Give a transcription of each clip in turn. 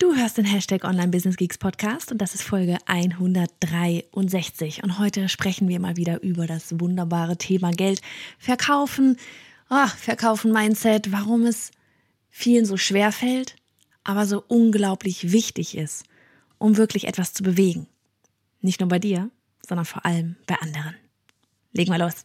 Du hörst den Hashtag Online Business Geeks Podcast und das ist Folge 163. Und heute sprechen wir mal wieder über das wunderbare Thema Geld verkaufen. Oh, verkaufen Mindset, warum es vielen so schwer fällt, aber so unglaublich wichtig ist, um wirklich etwas zu bewegen. Nicht nur bei dir, sondern vor allem bei anderen. Legen wir los.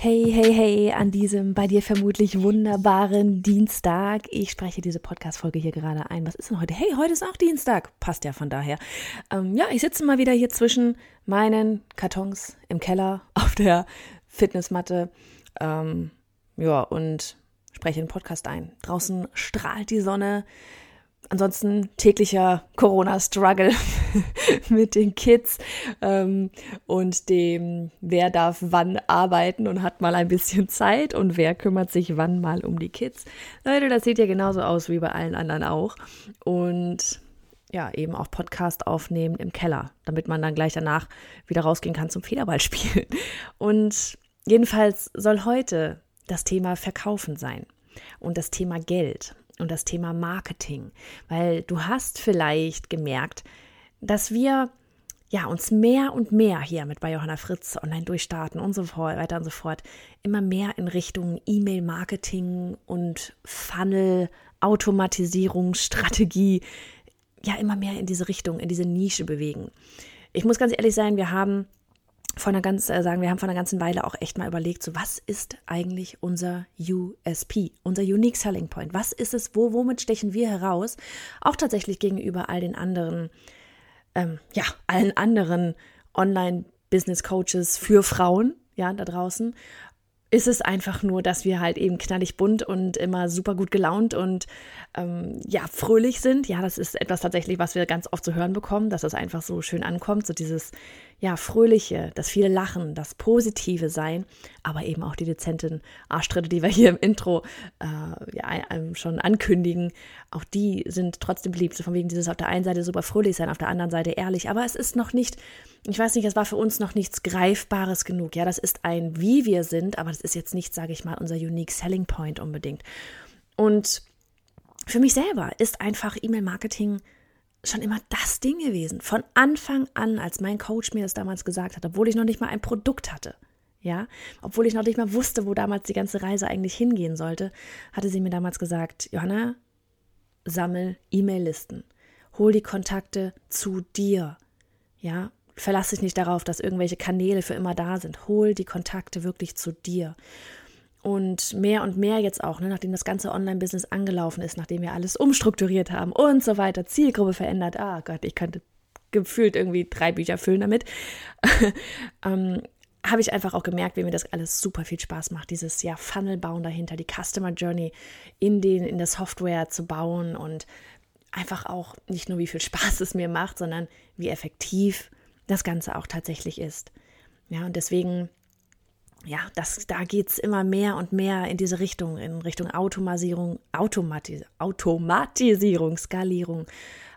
Hey, hey, hey, an diesem bei dir vermutlich wunderbaren Dienstag. Ich spreche diese Podcast-Folge hier gerade ein. Was ist denn heute? Hey, heute ist auch Dienstag. Passt ja von daher. Ähm, ja, ich sitze mal wieder hier zwischen meinen Kartons im Keller auf der Fitnessmatte. Ähm, ja, und spreche den Podcast ein. Draußen strahlt die Sonne. Ansonsten täglicher Corona-Struggle mit den Kids ähm, und dem, wer darf wann arbeiten und hat mal ein bisschen Zeit und wer kümmert sich wann mal um die Kids. Leute, das sieht ja genauso aus wie bei allen anderen auch. Und ja, eben auch Podcast aufnehmen im Keller, damit man dann gleich danach wieder rausgehen kann zum Federball spielen. Und jedenfalls soll heute das Thema Verkaufen sein und das Thema Geld und das Thema Marketing, weil du hast vielleicht gemerkt, dass wir ja, uns mehr und mehr hier mit bei Johanna Fritz online durchstarten und so weiter und so fort, immer mehr in Richtung E-Mail-Marketing und Funnel-Automatisierungsstrategie, ja, immer mehr in diese Richtung, in diese Nische bewegen. Ich muss ganz ehrlich sein, wir haben von einer ganz, äh, sagen, wir haben vor einer ganzen Weile auch echt mal überlegt, so was ist eigentlich unser USP, unser Unique Selling Point? Was ist es, wo, womit stechen wir heraus? Auch tatsächlich gegenüber all den anderen, ähm, ja, allen anderen Online-Business-Coaches für Frauen, ja, da draußen ist es einfach nur, dass wir halt eben knallig bunt und immer super gut gelaunt und ähm, ja, fröhlich sind. Ja, das ist etwas tatsächlich, was wir ganz oft zu hören bekommen, dass es einfach so schön ankommt, so dieses ja, fröhliche, das viele Lachen, das positive Sein, aber eben auch die dezenten Arschtritte, die wir hier im Intro äh, ja, schon ankündigen, auch die sind trotzdem beliebt. So von wegen dieses auf der einen Seite super fröhlich sein, auf der anderen Seite ehrlich. Aber es ist noch nicht, ich weiß nicht, es war für uns noch nichts Greifbares genug. Ja, das ist ein, wie wir sind, aber das ist jetzt nicht, sage ich mal, unser Unique Selling Point unbedingt. Und für mich selber ist einfach E-Mail-Marketing schon immer das Ding gewesen. Von Anfang an, als mein Coach mir das damals gesagt hat, obwohl ich noch nicht mal ein Produkt hatte. Ja, obwohl ich noch nicht mal wusste, wo damals die ganze Reise eigentlich hingehen sollte, hatte sie mir damals gesagt, Johanna, sammel E-Mail-Listen. Hol die Kontakte zu dir. Ja, verlass dich nicht darauf, dass irgendwelche Kanäle für immer da sind. Hol die Kontakte wirklich zu dir. Und mehr und mehr jetzt auch, ne, nachdem das ganze Online-Business angelaufen ist, nachdem wir alles umstrukturiert haben und so weiter, Zielgruppe verändert. Ah Gott, ich könnte gefühlt irgendwie drei Bücher füllen damit. ähm, habe ich einfach auch gemerkt, wie mir das alles super viel Spaß macht, dieses ja Funnel bauen dahinter, die Customer Journey in den in der Software zu bauen und einfach auch nicht nur wie viel Spaß es mir macht, sondern wie effektiv das Ganze auch tatsächlich ist. Ja, und deswegen ja, das, da geht es immer mehr und mehr in diese Richtung, in Richtung Automatisierung, Automatis Automatisierung, Skalierung,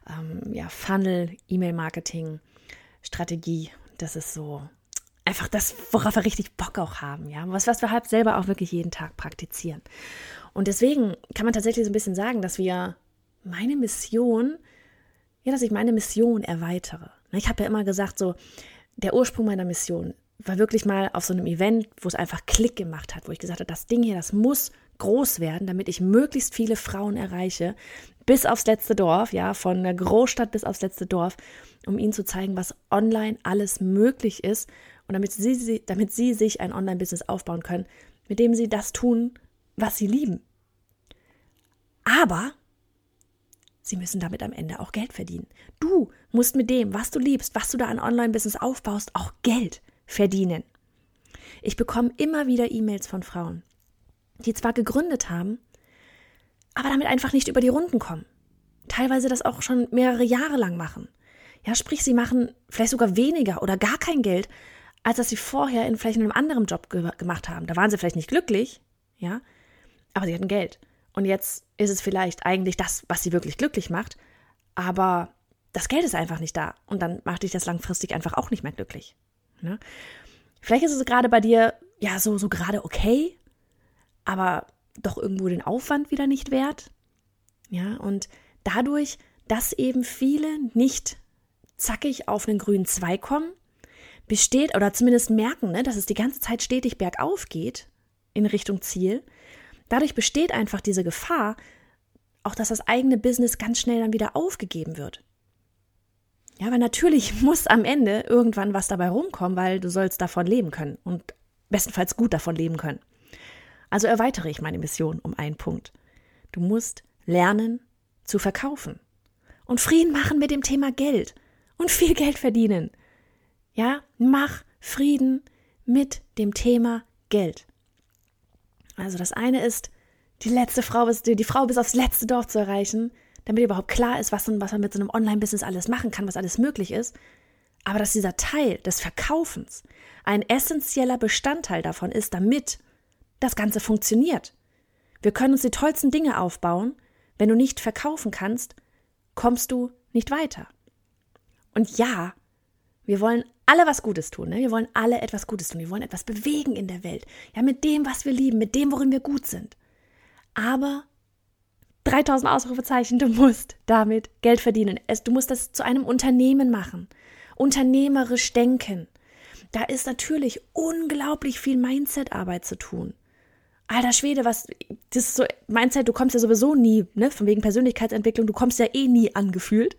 ähm, ja, Funnel, E-Mail-Marketing, Strategie. Das ist so einfach das, worauf wir richtig Bock auch haben, ja, was, was wir halt selber auch wirklich jeden Tag praktizieren. Und deswegen kann man tatsächlich so ein bisschen sagen, dass wir meine Mission, ja, dass ich meine Mission erweitere. Ich habe ja immer gesagt, so, der Ursprung meiner Mission war wirklich mal auf so einem Event, wo es einfach Klick gemacht hat, wo ich gesagt habe, das Ding hier, das muss groß werden, damit ich möglichst viele Frauen erreiche, bis aufs letzte Dorf, ja, von der Großstadt bis aufs letzte Dorf, um ihnen zu zeigen, was online alles möglich ist und damit sie, damit sie sich ein Online-Business aufbauen können, mit dem sie das tun, was sie lieben. Aber sie müssen damit am Ende auch Geld verdienen. Du musst mit dem, was du liebst, was du da an Online-Business aufbaust, auch Geld verdienen. Ich bekomme immer wieder E-Mails von Frauen, die zwar gegründet haben, aber damit einfach nicht über die Runden kommen. Teilweise das auch schon mehrere Jahre lang machen. Ja, sprich, sie machen vielleicht sogar weniger oder gar kein Geld, als dass sie vorher in vielleicht einem anderen Job ge gemacht haben. Da waren sie vielleicht nicht glücklich, ja, aber sie hatten Geld. Und jetzt ist es vielleicht eigentlich das, was sie wirklich glücklich macht, aber das Geld ist einfach nicht da. Und dann macht dich das langfristig einfach auch nicht mehr glücklich. Ne? Vielleicht ist es gerade bei dir, ja, so, so gerade okay, aber doch irgendwo den Aufwand wieder nicht wert. Ja, und dadurch, dass eben viele nicht zackig auf einen grünen Zweig kommen, besteht oder zumindest merken, ne, dass es die ganze Zeit stetig bergauf geht in Richtung Ziel. Dadurch besteht einfach diese Gefahr, auch dass das eigene Business ganz schnell dann wieder aufgegeben wird. Ja, weil natürlich muss am Ende irgendwann was dabei rumkommen, weil du sollst davon leben können und bestenfalls gut davon leben können. Also erweitere ich meine Mission um einen Punkt. Du musst lernen zu verkaufen und Frieden machen mit dem Thema Geld und viel Geld verdienen. Ja, mach Frieden mit dem Thema Geld. Also das eine ist, die letzte Frau die Frau bis aufs letzte Dorf zu erreichen, damit überhaupt klar ist, was, was man mit so einem Online-Business alles machen kann, was alles möglich ist. Aber dass dieser Teil des Verkaufens ein essentieller Bestandteil davon ist, damit das Ganze funktioniert. Wir können uns die tollsten Dinge aufbauen. Wenn du nicht verkaufen kannst, kommst du nicht weiter. Und ja, wir wollen alle was Gutes tun. Ne? Wir wollen alle etwas Gutes tun. Wir wollen etwas bewegen in der Welt. Ja, mit dem, was wir lieben, mit dem, worin wir gut sind. Aber 3000 Ausrufezeichen, du musst damit Geld verdienen. Es, du musst das zu einem Unternehmen machen. Unternehmerisch denken. Da ist natürlich unglaublich viel Mindset-Arbeit zu tun. Alter Schwede, was, das ist so, Mindset, du kommst ja sowieso nie, ne, von wegen Persönlichkeitsentwicklung, du kommst ja eh nie angefühlt.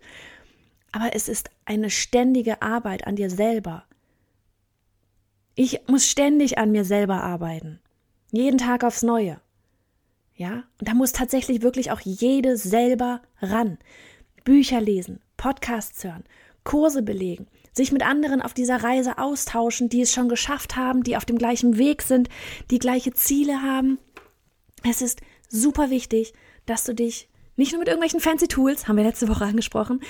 Aber es ist eine ständige Arbeit an dir selber. Ich muss ständig an mir selber arbeiten. Jeden Tag aufs Neue. Ja, und da muss tatsächlich wirklich auch jede selber ran. Bücher lesen, Podcasts hören, Kurse belegen, sich mit anderen auf dieser Reise austauschen, die es schon geschafft haben, die auf dem gleichen Weg sind, die gleiche Ziele haben. Es ist super wichtig, dass du dich nicht nur mit irgendwelchen fancy Tools, haben wir letzte Woche angesprochen,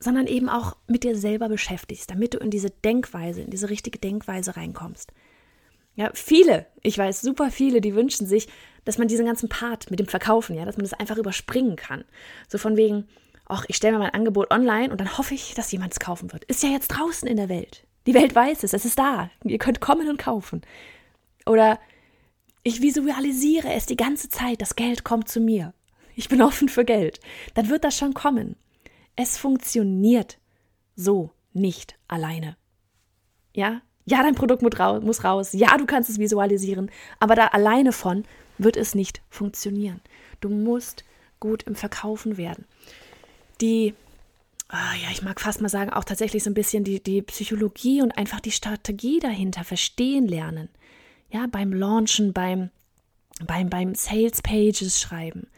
sondern eben auch mit dir selber beschäftigst, damit du in diese Denkweise, in diese richtige Denkweise reinkommst. Ja, viele, ich weiß, super viele, die wünschen sich, dass man diesen ganzen Part mit dem Verkaufen, ja, dass man das einfach überspringen kann. So von wegen, ach, ich stelle mir mein Angebot online und dann hoffe ich, dass jemand es kaufen wird. Ist ja jetzt draußen in der Welt. Die Welt weiß es, es ist da. Ihr könnt kommen und kaufen. Oder ich visualisiere es die ganze Zeit, das Geld kommt zu mir. Ich bin offen für Geld. Dann wird das schon kommen. Es funktioniert so nicht alleine. Ja? Ja, dein Produkt muss raus. Ja, du kannst es visualisieren. Aber da alleine von wird es nicht funktionieren. Du musst gut im Verkaufen werden. Die, oh ja, ich mag fast mal sagen, auch tatsächlich so ein bisschen die, die Psychologie und einfach die Strategie dahinter verstehen lernen. Ja, beim Launchen, beim, beim, beim Sales Pages schreiben.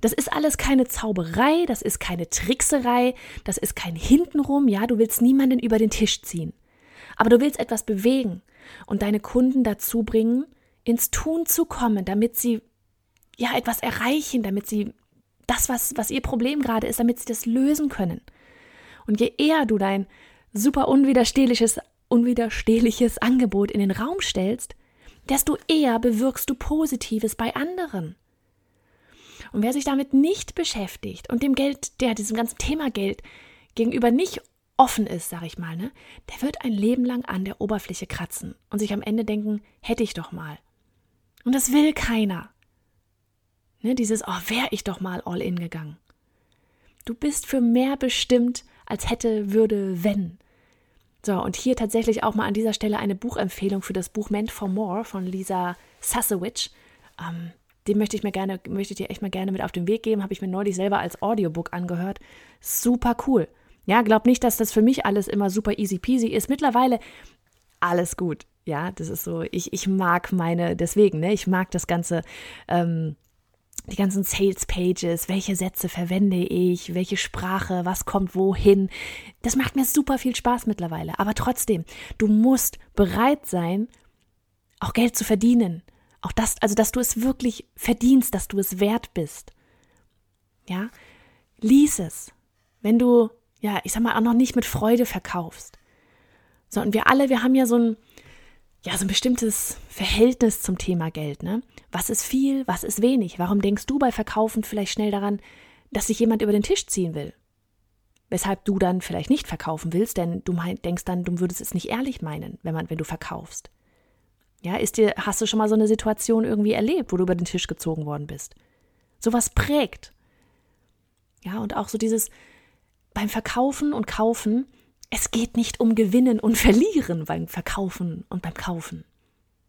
Das ist alles keine Zauberei, das ist keine Trickserei, das ist kein Hintenrum, ja, du willst niemanden über den Tisch ziehen. Aber du willst etwas bewegen und deine Kunden dazu bringen, ins Tun zu kommen, damit sie ja etwas erreichen, damit sie das, was, was ihr Problem gerade ist, damit sie das lösen können. Und je eher du dein super unwiderstehliches, unwiderstehliches Angebot in den Raum stellst, desto eher bewirkst du Positives bei anderen. Und wer sich damit nicht beschäftigt und dem Geld, der diesem ganzen Thema Geld gegenüber nicht offen ist, sag ich mal, ne, der wird ein Leben lang an der Oberfläche kratzen und sich am Ende denken, hätte ich doch mal. Und das will keiner. Ne, dieses, oh, wäre ich doch mal all in gegangen. Du bist für mehr bestimmt, als hätte, würde, wenn. So, und hier tatsächlich auch mal an dieser Stelle eine Buchempfehlung für das Buch Meant for More von Lisa Sassowitsch. Ähm, den möchte ich mir gerne, möchte ich dir echt mal gerne mit auf den Weg geben. Habe ich mir neulich selber als Audiobook angehört. Super cool. Ja, glaub nicht, dass das für mich alles immer super easy peasy ist. Mittlerweile alles gut. Ja, das ist so, ich, ich mag meine, deswegen, ne, ich mag das Ganze, ähm, die ganzen Sales Pages, welche Sätze verwende ich, welche Sprache, was kommt wohin. Das macht mir super viel Spaß mittlerweile. Aber trotzdem, du musst bereit sein, auch Geld zu verdienen. Auch das, also dass du es wirklich verdienst, dass du es wert bist. Ja, lies es. Wenn du, ja, ich sag mal, auch noch nicht mit Freude verkaufst. Sondern wir alle, wir haben ja so ein, ja, so ein bestimmtes Verhältnis zum Thema Geld, ne? Was ist viel, was ist wenig? Warum denkst du bei Verkaufen vielleicht schnell daran, dass sich jemand über den Tisch ziehen will? Weshalb du dann vielleicht nicht verkaufen willst, denn du mein, denkst dann, du würdest es nicht ehrlich meinen, wenn man, wenn du verkaufst. Ja, ist dir, hast du schon mal so eine Situation irgendwie erlebt, wo du über den Tisch gezogen worden bist? Sowas prägt. Ja, und auch so dieses beim Verkaufen und Kaufen, es geht nicht um Gewinnen und Verlieren beim Verkaufen und beim Kaufen.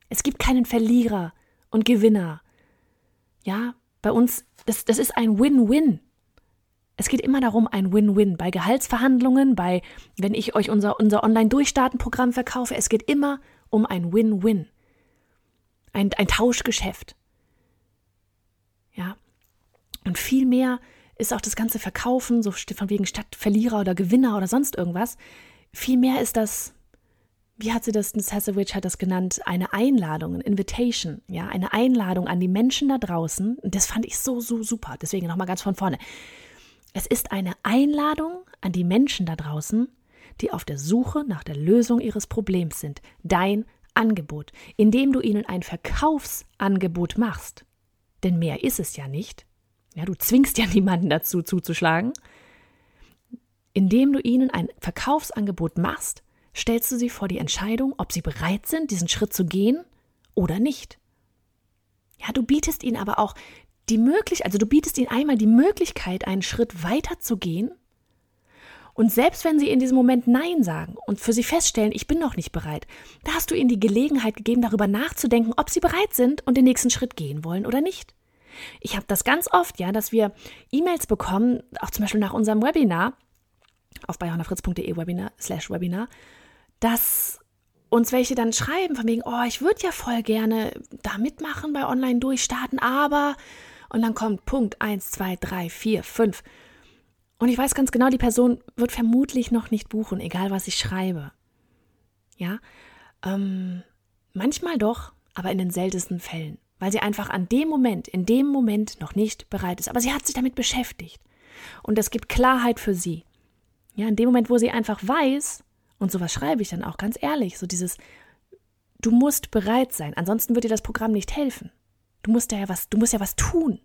Es gibt keinen Verlierer und Gewinner. Ja, bei uns, das, das ist ein Win-Win. Es geht immer darum, ein Win-Win. Bei Gehaltsverhandlungen, bei, wenn ich euch unser, unser Online-Durchstarten-Programm verkaufe, es geht immer um ein Win-Win. Ein, ein Tauschgeschäft. Ja. Und viel mehr ist auch das ganze Verkaufen, so von wegen statt Verlierer oder Gewinner oder sonst irgendwas. Viel mehr ist das, wie hat sie das, Sasowitsch hat das genannt, eine Einladung, ein Invitation, ja, eine Einladung an die Menschen da draußen. Und das fand ich so, so super. Deswegen nochmal ganz von vorne. Es ist eine Einladung an die Menschen da draußen, die auf der Suche nach der Lösung ihres Problems sind. Dein Angebot, indem du ihnen ein Verkaufsangebot machst. Denn mehr ist es ja nicht. Ja, du zwingst ja niemanden dazu zuzuschlagen. Indem du ihnen ein Verkaufsangebot machst, stellst du sie vor die Entscheidung, ob sie bereit sind, diesen Schritt zu gehen oder nicht. Ja, du bietest ihnen aber auch die Möglichkeit, also du bietest ihnen einmal die Möglichkeit, einen Schritt weiter zu gehen. Und selbst wenn sie in diesem Moment Nein sagen und für sie feststellen, ich bin noch nicht bereit, da hast du ihnen die Gelegenheit gegeben, darüber nachzudenken, ob sie bereit sind und den nächsten Schritt gehen wollen oder nicht. Ich habe das ganz oft, ja, dass wir E-Mails bekommen, auch zum Beispiel nach unserem Webinar auf bayhonafritz.de Webinar slash Webinar, dass uns welche dann schreiben von wegen, oh, ich würde ja voll gerne da mitmachen bei Online durchstarten, aber und dann kommt Punkt 1, 2, 3, 4, 5. Und ich weiß ganz genau, die Person wird vermutlich noch nicht buchen, egal was ich schreibe. Ja, ähm, manchmal doch, aber in den seltensten Fällen, weil sie einfach an dem Moment, in dem Moment noch nicht bereit ist. Aber sie hat sich damit beschäftigt. Und das gibt Klarheit für sie. Ja, in dem Moment, wo sie einfach weiß, und sowas schreibe ich dann auch ganz ehrlich, so dieses, du musst bereit sein, ansonsten wird dir das Programm nicht helfen. Du musst ja was, du musst ja was tun.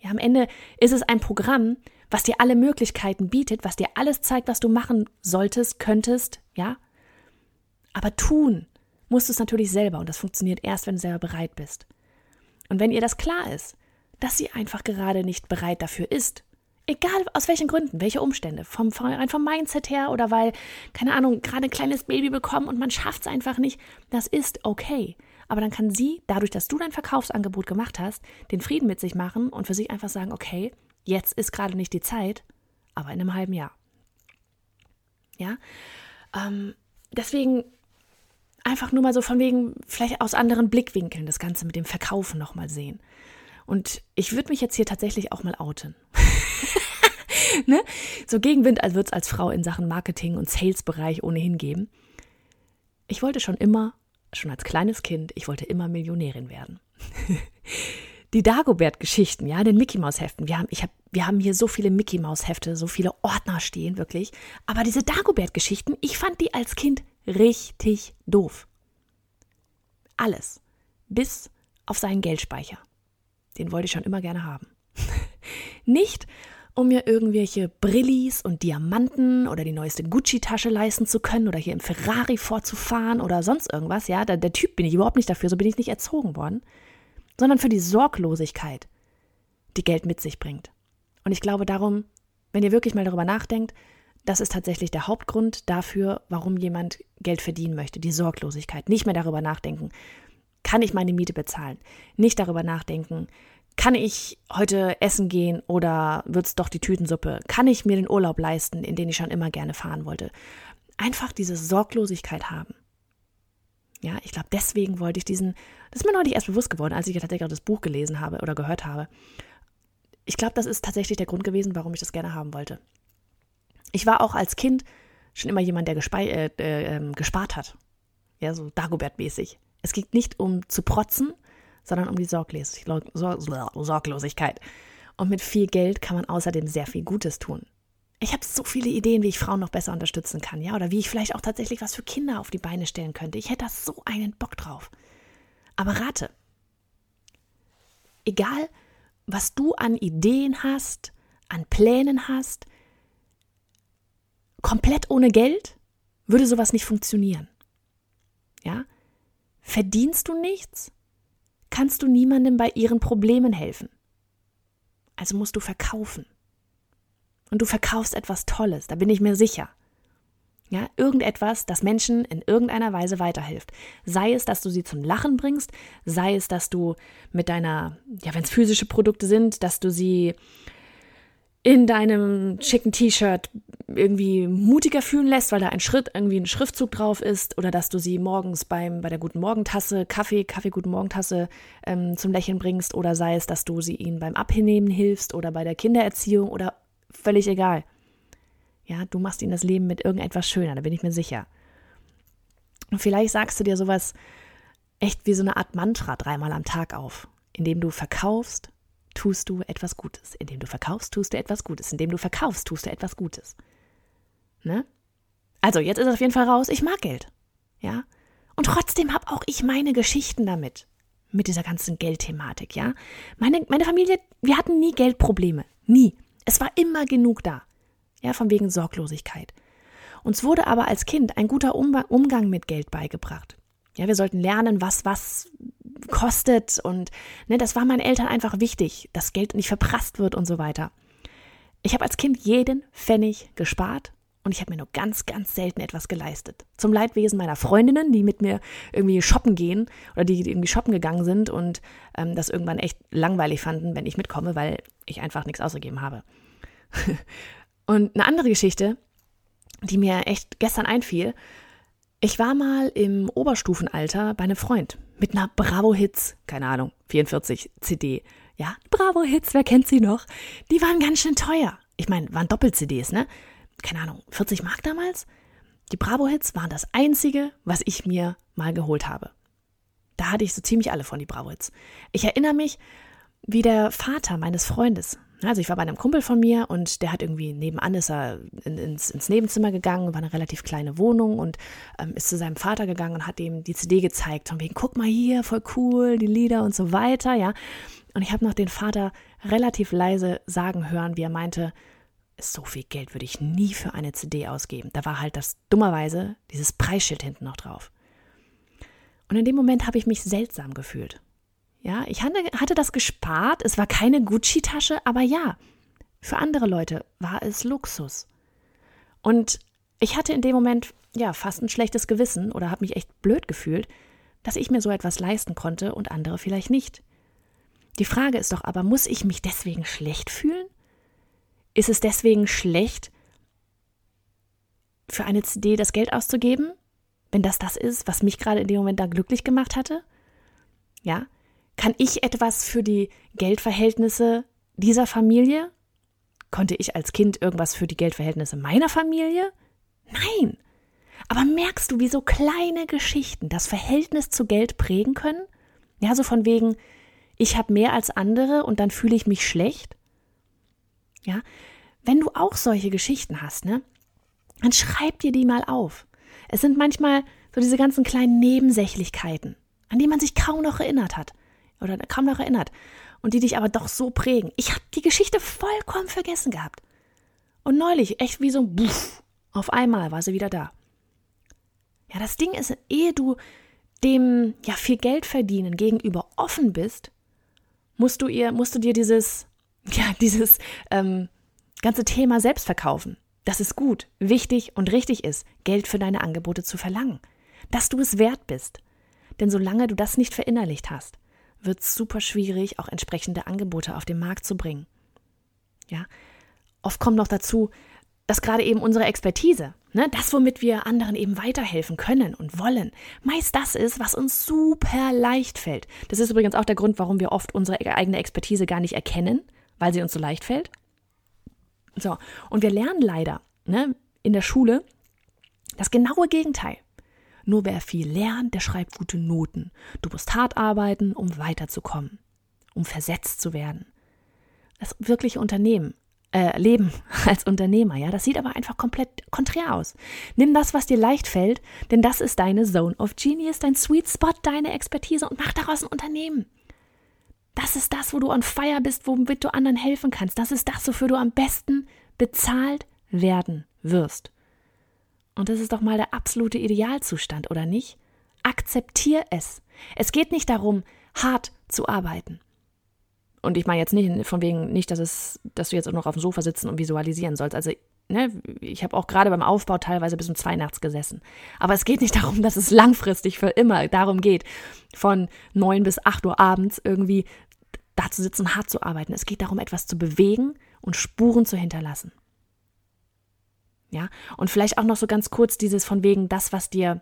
Ja, am Ende ist es ein Programm, was dir alle Möglichkeiten bietet, was dir alles zeigt, was du machen solltest, könntest, ja. Aber tun musst du es natürlich selber und das funktioniert erst, wenn du selber bereit bist. Und wenn ihr das klar ist, dass sie einfach gerade nicht bereit dafür ist, egal aus welchen Gründen, welche Umstände, vom, rein vom Mindset her oder weil, keine Ahnung, gerade ein kleines Baby bekommen und man schafft es einfach nicht, das ist okay. Aber dann kann sie, dadurch, dass du dein Verkaufsangebot gemacht hast, den Frieden mit sich machen und für sich einfach sagen, okay, jetzt ist gerade nicht die Zeit, aber in einem halben Jahr. Ja, ähm, deswegen einfach nur mal so von wegen, vielleicht aus anderen Blickwinkeln das Ganze mit dem Verkaufen nochmal sehen. Und ich würde mich jetzt hier tatsächlich auch mal outen. ne? So Gegenwind als wird es als Frau in Sachen Marketing und Sales-Bereich ohnehin geben. Ich wollte schon immer schon als kleines Kind, ich wollte immer Millionärin werden. Die Dagobert-Geschichten, ja, den Mickey Maus Heften. Wir haben, ich hab, wir haben hier so viele Mickey Maus Hefte, so viele Ordner stehen, wirklich. Aber diese Dagobert-Geschichten, ich fand die als Kind richtig doof. Alles. Bis auf seinen Geldspeicher. Den wollte ich schon immer gerne haben. Nicht, um mir irgendwelche Brillis und Diamanten oder die neueste Gucci-Tasche leisten zu können oder hier im Ferrari vorzufahren oder sonst irgendwas. Ja, der, der Typ bin ich überhaupt nicht dafür, so bin ich nicht erzogen worden, sondern für die Sorglosigkeit, die Geld mit sich bringt. Und ich glaube darum, wenn ihr wirklich mal darüber nachdenkt, das ist tatsächlich der Hauptgrund dafür, warum jemand Geld verdienen möchte, die Sorglosigkeit. Nicht mehr darüber nachdenken, kann ich meine Miete bezahlen? Nicht darüber nachdenken, kann ich heute essen gehen oder wird es doch die Tütensuppe? Kann ich mir den Urlaub leisten, in den ich schon immer gerne fahren wollte? Einfach diese Sorglosigkeit haben. Ja, ich glaube, deswegen wollte ich diesen, das ist mir neulich erst bewusst geworden, als ich tatsächlich auch das Buch gelesen habe oder gehört habe. Ich glaube, das ist tatsächlich der Grund gewesen, warum ich das gerne haben wollte. Ich war auch als Kind schon immer jemand, der äh, äh, ähm, gespart hat. Ja, so Dagobert-mäßig. Es ging nicht um zu protzen, sondern um die Sorglos Sorglosigkeit. Und mit viel Geld kann man außerdem sehr viel Gutes tun. Ich habe so viele Ideen, wie ich Frauen noch besser unterstützen kann, ja, oder wie ich vielleicht auch tatsächlich was für Kinder auf die Beine stellen könnte. Ich hätte da so einen Bock drauf. Aber rate, egal was du an Ideen hast, an Plänen hast, komplett ohne Geld würde sowas nicht funktionieren. Ja? Verdienst du nichts, kannst du niemandem bei ihren Problemen helfen. Also musst du verkaufen. Und du verkaufst etwas Tolles, da bin ich mir sicher. Ja, irgendetwas, das Menschen in irgendeiner Weise weiterhilft. Sei es, dass du sie zum Lachen bringst, sei es, dass du mit deiner, ja, wenn es physische Produkte sind, dass du sie in deinem schicken T-Shirt irgendwie mutiger fühlen lässt, weil da ein Schritt, irgendwie ein Schriftzug drauf ist, oder dass du sie morgens beim, bei der guten Morgentasse, Kaffee, Kaffee, guten Morgentasse ähm, zum Lächeln bringst, oder sei es, dass du sie ihnen beim Abnehmen hilfst oder bei der Kindererziehung oder völlig egal. Ja, du machst ihnen das Leben mit irgendetwas schöner, da bin ich mir sicher. Und vielleicht sagst du dir sowas echt wie so eine Art Mantra dreimal am Tag auf, indem du verkaufst, tust du etwas Gutes. Indem du verkaufst, tust du etwas Gutes. Indem du verkaufst, tust du etwas Gutes. Ne? Also, jetzt ist auf jeden Fall raus, ich mag Geld. Ja? Und trotzdem habe auch ich meine Geschichten damit. Mit dieser ganzen Geldthematik, ja? Meine, meine Familie, wir hatten nie Geldprobleme. Nie. Es war immer genug da. Ja, von wegen Sorglosigkeit. Uns wurde aber als Kind ein guter Umgang mit Geld beigebracht. Ja, wir sollten lernen, was was kostet und ne, das war meinen Eltern einfach wichtig, dass Geld nicht verprasst wird und so weiter. Ich habe als Kind jeden Pfennig gespart und ich habe mir nur ganz, ganz selten etwas geleistet. Zum Leidwesen meiner Freundinnen, die mit mir irgendwie shoppen gehen oder die irgendwie shoppen gegangen sind und ähm, das irgendwann echt langweilig fanden, wenn ich mitkomme, weil ich einfach nichts ausgegeben habe. und eine andere Geschichte, die mir echt gestern einfiel, ich war mal im Oberstufenalter bei einem Freund mit einer Bravo Hits, keine Ahnung, 44 CD. Ja, Bravo Hits, wer kennt sie noch? Die waren ganz schön teuer. Ich meine, waren Doppel-CDs, ne? Keine Ahnung, 40 Mark damals? Die Bravo Hits waren das einzige, was ich mir mal geholt habe. Da hatte ich so ziemlich alle von die Bravo Hits. Ich erinnere mich, wie der Vater meines Freundes also ich war bei einem Kumpel von mir und der hat irgendwie nebenan ist er in, ins, ins, Nebenzimmer gegangen, war eine relativ kleine Wohnung und ähm, ist zu seinem Vater gegangen und hat ihm die CD gezeigt, von wegen, guck mal hier, voll cool, die Lieder und so weiter, ja. Und ich habe noch den Vater relativ leise sagen hören, wie er meinte, so viel Geld würde ich nie für eine CD ausgeben. Da war halt das dummerweise dieses Preisschild hinten noch drauf. Und in dem Moment habe ich mich seltsam gefühlt. Ja, ich hatte das gespart. Es war keine Gucci-Tasche, aber ja, für andere Leute war es Luxus. Und ich hatte in dem Moment ja fast ein schlechtes Gewissen oder habe mich echt blöd gefühlt, dass ich mir so etwas leisten konnte und andere vielleicht nicht. Die Frage ist doch aber, muss ich mich deswegen schlecht fühlen? Ist es deswegen schlecht, für eine CD das Geld auszugeben, wenn das das ist, was mich gerade in dem Moment da glücklich gemacht hatte? Ja, kann ich etwas für die Geldverhältnisse dieser Familie? Konnte ich als Kind irgendwas für die Geldverhältnisse meiner Familie? Nein. Aber merkst du, wie so kleine Geschichten das Verhältnis zu Geld prägen können? Ja, so von wegen, ich habe mehr als andere und dann fühle ich mich schlecht? Ja, wenn du auch solche Geschichten hast, ne, dann schreib dir die mal auf. Es sind manchmal so diese ganzen kleinen Nebensächlichkeiten, an die man sich kaum noch erinnert hat oder kaum noch erinnert und die dich aber doch so prägen. Ich habe die Geschichte vollkommen vergessen gehabt. Und neulich, echt wie so ein Buff, auf einmal war sie wieder da. Ja, das Ding ist, ehe du dem ja viel Geld verdienen gegenüber offen bist, musst du ihr, musst du dir dieses, ja, dieses ähm, ganze Thema selbst verkaufen. Dass es gut, wichtig und richtig ist, Geld für deine Angebote zu verlangen. Dass du es wert bist. Denn solange du das nicht verinnerlicht hast, wird es super schwierig, auch entsprechende Angebote auf den Markt zu bringen. Ja, oft kommt noch dazu, dass gerade eben unsere Expertise, ne, das, womit wir anderen eben weiterhelfen können und wollen, meist das ist, was uns super leicht fällt. Das ist übrigens auch der Grund, warum wir oft unsere eigene Expertise gar nicht erkennen, weil sie uns so leicht fällt. So, und wir lernen leider ne, in der Schule das genaue Gegenteil. Nur wer viel lernt, der schreibt gute Noten. Du musst hart arbeiten, um weiterzukommen, um versetzt zu werden. das wirkliche Unternehmen, äh, Leben als Unternehmer, ja. Das sieht aber einfach komplett konträr aus. Nimm das, was dir leicht fällt, denn das ist deine Zone of Genius, dein Sweet Spot, deine Expertise und mach daraus ein Unternehmen. Das ist das, wo du on fire bist, womit du anderen helfen kannst. Das ist das, wofür du am besten bezahlt werden wirst. Und das ist doch mal der absolute Idealzustand, oder nicht? Akzeptier es. Es geht nicht darum, hart zu arbeiten. Und ich meine jetzt nicht von wegen nicht, dass es, dass du jetzt auch noch auf dem Sofa sitzen und visualisieren sollst. Also Ne, ich habe auch gerade beim Aufbau teilweise bis um zwei nachts gesessen. Aber es geht nicht darum, dass es langfristig für immer darum geht, von neun bis acht Uhr abends irgendwie da zu sitzen hart zu arbeiten. Es geht darum, etwas zu bewegen und Spuren zu hinterlassen. Ja, und vielleicht auch noch so ganz kurz dieses von wegen das, was dir,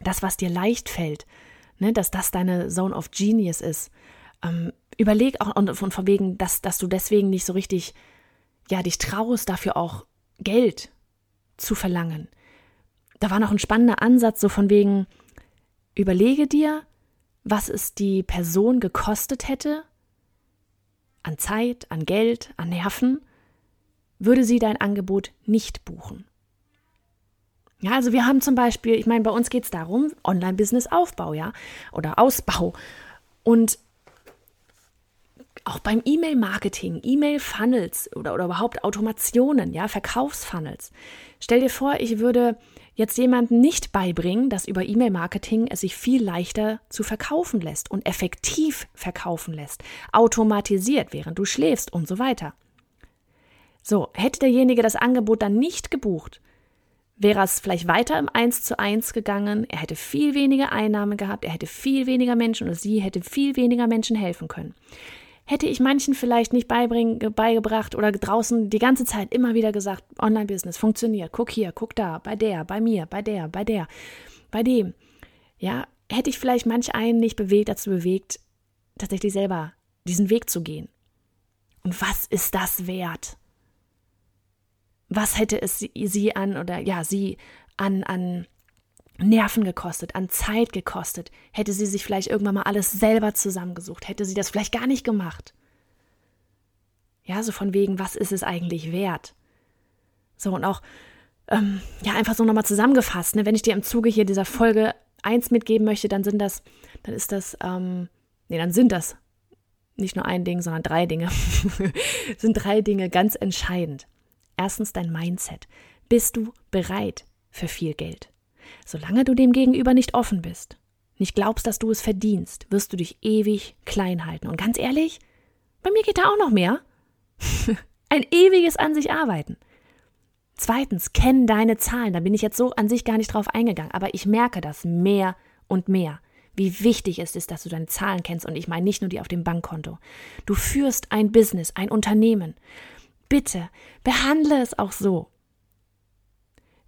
das, was dir leicht fällt, ne, dass das deine Zone of Genius ist. Ähm, überleg auch und von, von wegen, dass, dass du deswegen nicht so richtig, ja, dich traust, dafür auch Geld zu verlangen. Da war noch ein spannender Ansatz, so von wegen, überlege dir, was es die Person gekostet hätte, an Zeit, an Geld, an Nerven, würde sie dein Angebot nicht buchen. Ja, also wir haben zum Beispiel, ich meine, bei uns geht es darum, Online-Business-Aufbau, ja, oder Ausbau. Und auch beim E-Mail-Marketing, E-Mail-Funnels oder, oder überhaupt Automationen, ja, Verkaufsfunnels. Stell dir vor, ich würde jetzt jemandem nicht beibringen, dass über E-Mail-Marketing es sich viel leichter zu verkaufen lässt und effektiv verkaufen lässt, automatisiert, während du schläfst und so weiter. So, hätte derjenige das Angebot dann nicht gebucht, wäre es vielleicht weiter im 1 zu 1 gegangen, er hätte viel weniger Einnahmen gehabt, er hätte viel weniger Menschen oder sie hätte viel weniger Menschen helfen können hätte ich manchen vielleicht nicht beigebracht oder draußen die ganze Zeit immer wieder gesagt, Online-Business funktioniert, guck hier, guck da, bei der, bei mir, bei der, bei der, bei dem. Ja, hätte ich vielleicht manch einen nicht bewegt, dazu bewegt, tatsächlich selber diesen Weg zu gehen. Und was ist das wert? Was hätte es sie an oder ja, sie an, an Nerven gekostet, an Zeit gekostet. Hätte sie sich vielleicht irgendwann mal alles selber zusammengesucht, hätte sie das vielleicht gar nicht gemacht. Ja, so von wegen, was ist es eigentlich wert? So und auch, ähm, ja, einfach so nochmal zusammengefasst, ne? wenn ich dir im Zuge hier dieser Folge eins mitgeben möchte, dann sind das, dann ist das, ähm, nee, dann sind das nicht nur ein Ding, sondern drei Dinge. sind drei Dinge ganz entscheidend. Erstens dein Mindset. Bist du bereit für viel Geld? Solange du dem Gegenüber nicht offen bist, nicht glaubst, dass du es verdienst, wirst du dich ewig klein halten. Und ganz ehrlich, bei mir geht da auch noch mehr. Ein ewiges an sich arbeiten. Zweitens, kenn deine Zahlen. Da bin ich jetzt so an sich gar nicht drauf eingegangen, aber ich merke das mehr und mehr, wie wichtig es ist, dass du deine Zahlen kennst. Und ich meine nicht nur die auf dem Bankkonto. Du führst ein Business, ein Unternehmen. Bitte behandle es auch so.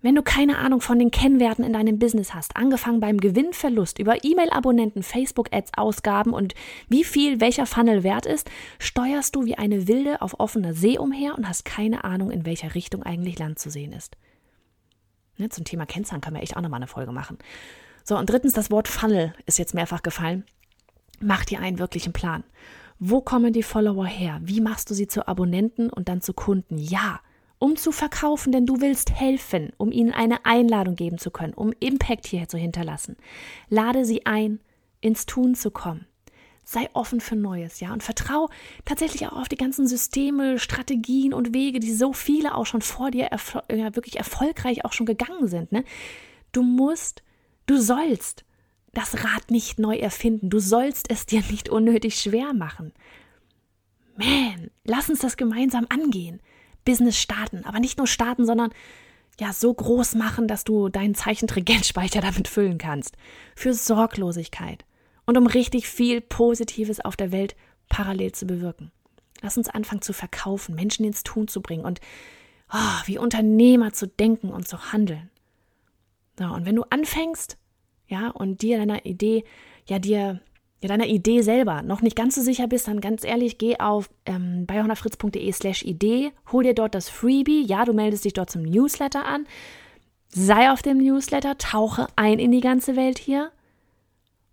Wenn du keine Ahnung von den Kennwerten in deinem Business hast, angefangen beim Gewinnverlust über E-Mail-Abonnenten, Facebook-Ads-Ausgaben und wie viel welcher Funnel wert ist, steuerst du wie eine Wilde auf offener See umher und hast keine Ahnung, in welcher Richtung eigentlich Land zu sehen ist. Ne, zum Thema Kennzahlen können wir echt auch nochmal eine Folge machen. So, und drittens, das Wort Funnel ist jetzt mehrfach gefallen. Mach dir einen wirklichen Plan. Wo kommen die Follower her? Wie machst du sie zu Abonnenten und dann zu Kunden? Ja, um zu verkaufen, denn du willst helfen, um ihnen eine Einladung geben zu können, um Impact hier zu hinterlassen. Lade sie ein, ins Tun zu kommen. Sei offen für Neues, ja, und vertrau tatsächlich auch auf die ganzen Systeme, Strategien und Wege, die so viele auch schon vor dir ja, wirklich erfolgreich auch schon gegangen sind. Ne? Du musst, du sollst das Rad nicht neu erfinden. Du sollst es dir nicht unnötig schwer machen. Man, lass uns das gemeinsam angehen. Business starten. Aber nicht nur starten, sondern ja, so groß machen, dass du deinen Zeichentrick-Geldspeicher damit füllen kannst. Für Sorglosigkeit. Und um richtig viel Positives auf der Welt parallel zu bewirken. Lass uns anfangen zu verkaufen, Menschen ins Tun zu bringen und oh, wie Unternehmer zu denken und zu handeln. So, und wenn du anfängst, ja, und dir deiner Idee, ja, dir ja, deiner Idee selber. Noch nicht ganz so sicher bist, dann ganz ehrlich, geh auf ähm, bayhonafritz.de slash Idee, hol dir dort das Freebie, ja, du meldest dich dort zum Newsletter an, sei auf dem Newsletter, tauche ein in die ganze Welt hier,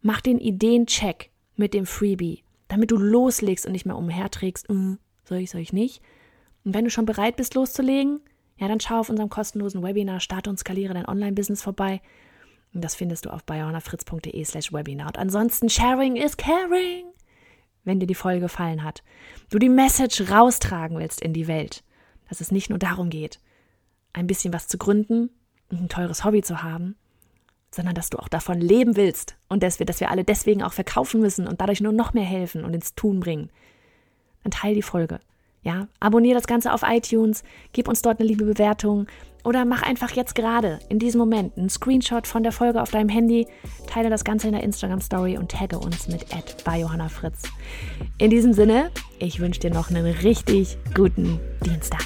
mach den Ideencheck mit dem Freebie, damit du loslegst und nicht mehr umherträgst, mm, soll ich, soll ich nicht? Und wenn du schon bereit bist, loszulegen, ja, dann schau auf unserem kostenlosen Webinar Starte und skaliere dein Online-Business vorbei. Das findest du auf bayonafritz.de slash Webinar. Und ansonsten, Sharing is Caring. Wenn dir die Folge gefallen hat, du die Message raustragen willst in die Welt, dass es nicht nur darum geht, ein bisschen was zu gründen und ein teures Hobby zu haben, sondern dass du auch davon leben willst und dass wir, dass wir alle deswegen auch verkaufen müssen und dadurch nur noch mehr helfen und ins Tun bringen, dann teile die Folge. Ja, abonniere das Ganze auf iTunes, gib uns dort eine liebe Bewertung oder mach einfach jetzt gerade in diesem Moment einen Screenshot von der Folge auf deinem Handy, teile das Ganze in der Instagram Story und tagge uns mit bei Johanna Fritz. In diesem Sinne, ich wünsche dir noch einen richtig guten Dienstag.